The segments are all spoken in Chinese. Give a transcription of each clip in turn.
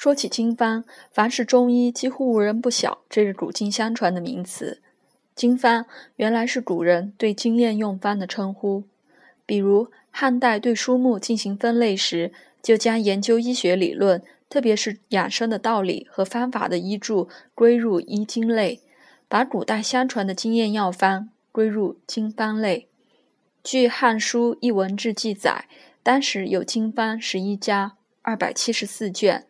说起经方，凡是中医，几乎无人不晓这是古今相传的名词。经方原来是古人对经验用方的称呼，比如汉代对书目进行分类时，就将研究医学理论，特别是养生的道理和方法的医著归入医经类，把古代相传的经验药方归入经方类。据《汉书·艺文志》记载，当时有经方十一家，二百七十四卷。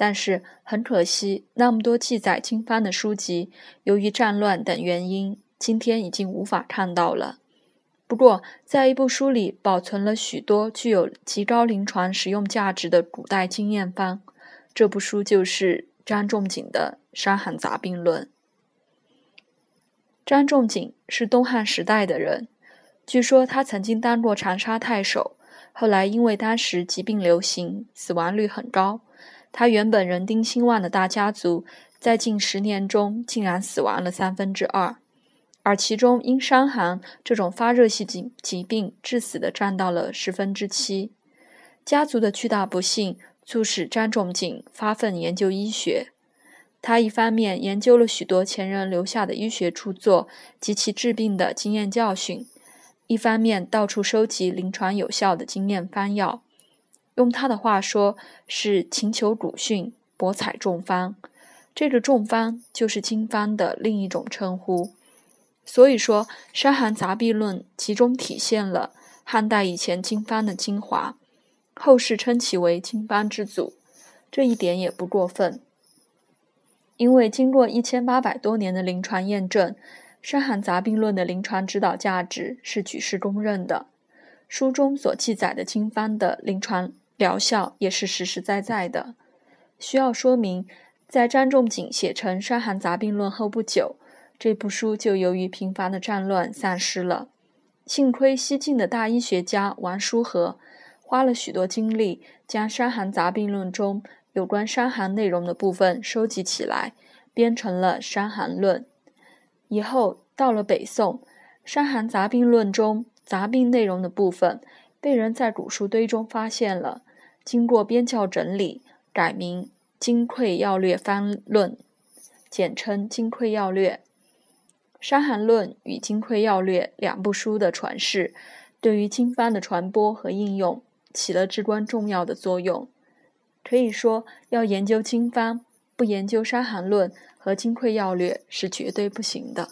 但是很可惜，那么多记载经方的书籍，由于战乱等原因，今天已经无法看到了。不过，在一部书里保存了许多具有极高临床实用价值的古代经验方，这部书就是张仲景的《伤寒杂病论》。张仲景是东汉时代的人，据说他曾经当过长沙太守，后来因为当时疾病流行，死亡率很高。他原本人丁兴旺的大家族，在近十年中竟然死亡了三分之二，而其中因伤寒这种发热性疾疾病致死的占到了十分之七。家族的巨大不幸，促使张仲景发奋研究医学。他一方面研究了许多前人留下的医学著作及其治病的经验教训，一方面到处收集临床有效的经验方药。用他的话说，是勤求古训，博采众方。这个众方就是经方的另一种称呼。所以说，《伤寒杂病论》集中体现了汉代以前经方的精华，后世称其为经方之祖，这一点也不过分。因为经过一千八百多年的临床验证，《伤寒杂病论》的临床指导价值是举世公认的。书中所记载的经方的临床。疗效也是实实在在的。需要说明，在张仲景写成《伤寒杂病论》后不久，这部书就由于频繁的战乱丧失了。幸亏西晋的大医学家王叔和花了许多精力，将《伤寒杂病论》中有关伤寒内容的部分收集起来，编成了《伤寒论》。以后到了北宋，《伤寒杂病论》中杂病内容的部分被人在古书堆中发现了。经过编校整理，改名《金匮要略方论》，简称《金匮要略》。《伤寒论》与《金匮要略》两部书的传世，对于经方的传播和应用起了至关重要的作用。可以说，要研究经方，不研究《伤寒论》和《金匮要略》是绝对不行的。